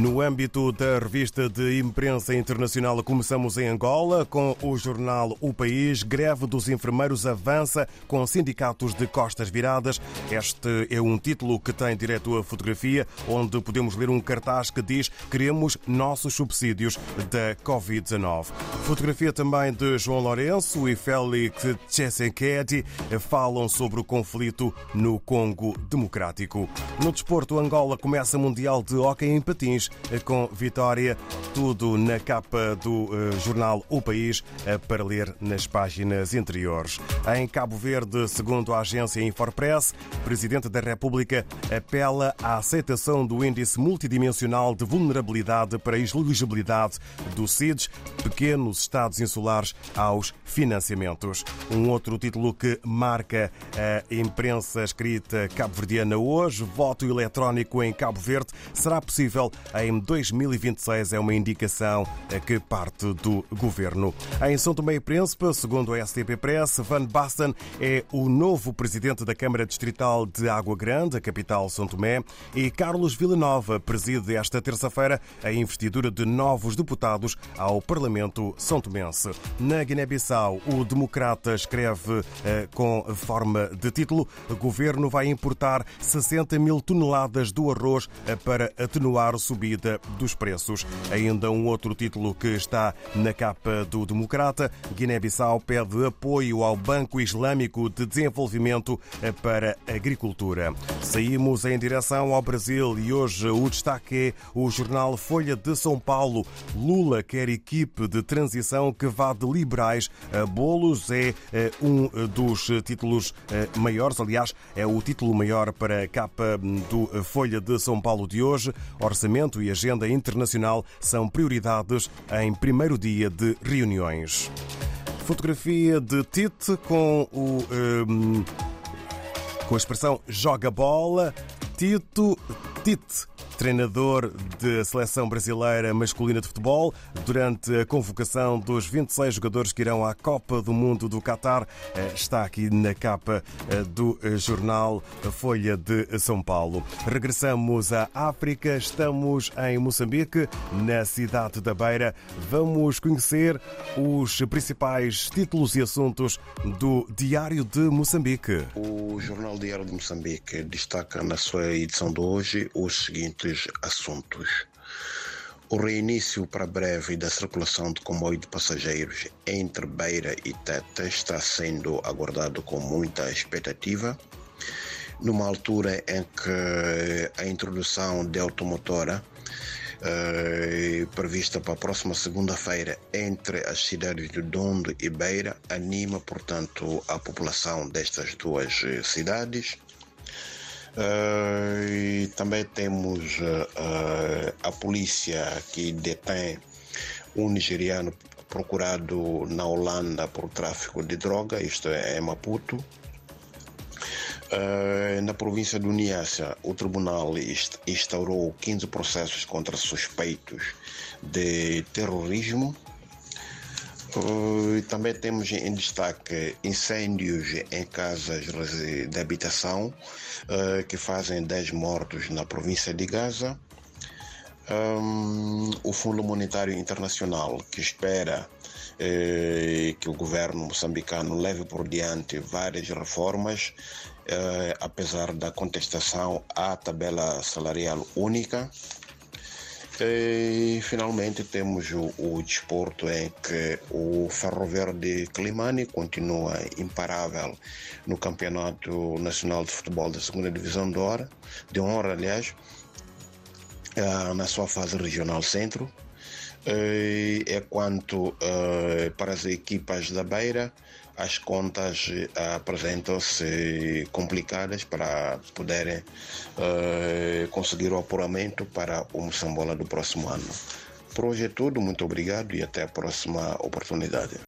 No âmbito da revista de imprensa internacional, começamos em Angola com o jornal O País. Greve dos enfermeiros avança com sindicatos de costas viradas. Este é um título que tem direto à fotografia, onde podemos ler um cartaz que diz Queremos nossos subsídios da Covid-19. Fotografia também de João Lourenço e Félix Tshisekedi falam sobre o conflito no Congo Democrático. No desporto, Angola começa Mundial de Hóquei em Patins com vitória. Tudo na capa do jornal O País para ler nas páginas interiores. Em Cabo Verde, segundo a agência Infopress, o Presidente da República apela à aceitação do Índice Multidimensional de Vulnerabilidade para a Elegibilidade do CIDES, pequenos Estados insulares aos financiamentos. Um outro título que marca a imprensa escrita cabo-verdiana hoje, voto eletrónico em Cabo Verde, será possível em 2026 é uma indicação que parte do governo. Em São Tomé e Príncipe, segundo a STP Press, Van Basten é o novo presidente da Câmara Distrital de Água Grande, a capital São Tomé, e Carlos Villanova preside esta terça-feira a investidura de novos deputados ao Parlamento São Tomense. Na Guiné-Bissau, o Democrata escreve eh, com forma de título: o governo vai importar 60 mil toneladas do arroz eh, para atenuar a subida dos preços. Ainda um outro título que está na capa do Democrata: Guiné-Bissau pede apoio ao Banco Islâmico de Desenvolvimento eh, para Agricultura. Saímos em direção ao Brasil e hoje o destaque é o jornal Folha de São Paulo. Lula quer equipe de transição que vá de liberais a bolos. É um dos títulos maiores, aliás, é o título maior para a capa do Folha de São Paulo de hoje. Orçamento e agenda internacional são prioridades em primeiro dia de reuniões. Fotografia de Tite com o. Um, com a expressão joga bola. Tito Tite treinador da seleção brasileira masculina de futebol, durante a convocação dos 26 jogadores que irão à Copa do Mundo do Qatar. Está aqui na capa do jornal Folha de São Paulo. Regressamos à África, estamos em Moçambique, na cidade da Beira. Vamos conhecer os principais títulos e assuntos do Diário de Moçambique. O Jornal Diário de Moçambique destaca na sua edição de hoje os seguintes assuntos. O reinício para breve da circulação de comboio de passageiros entre Beira e Teta está sendo aguardado com muita expectativa. Numa altura em que a introdução de automotora eh, prevista para a próxima segunda-feira entre as cidades de Dondo e Beira anima, portanto, a população destas duas cidades. Uh, e também temos uh, a polícia que detém um nigeriano procurado na Holanda por tráfico de droga, isto é, em Maputo. Uh, na província do Niassa, o tribunal instaurou 15 processos contra suspeitos de terrorismo. Uh, também temos em destaque incêndios em casas de habitação uh, que fazem 10 mortos na província de Gaza. Um, o Fundo Monetário Internacional que espera eh, que o governo moçambicano leve por diante várias reformas, eh, apesar da contestação à tabela salarial única. E finalmente temos o, o desporto em que o Ferro Verde Climani continua imparável no Campeonato Nacional de Futebol da Segunda Divisão de Honra, de honra aliás, na sua fase regional centro. É quanto para as equipas da Beira, as contas apresentam-se complicadas para poderem conseguir o apuramento para o Moçambola do próximo ano. Por hoje é tudo, muito obrigado e até a próxima oportunidade.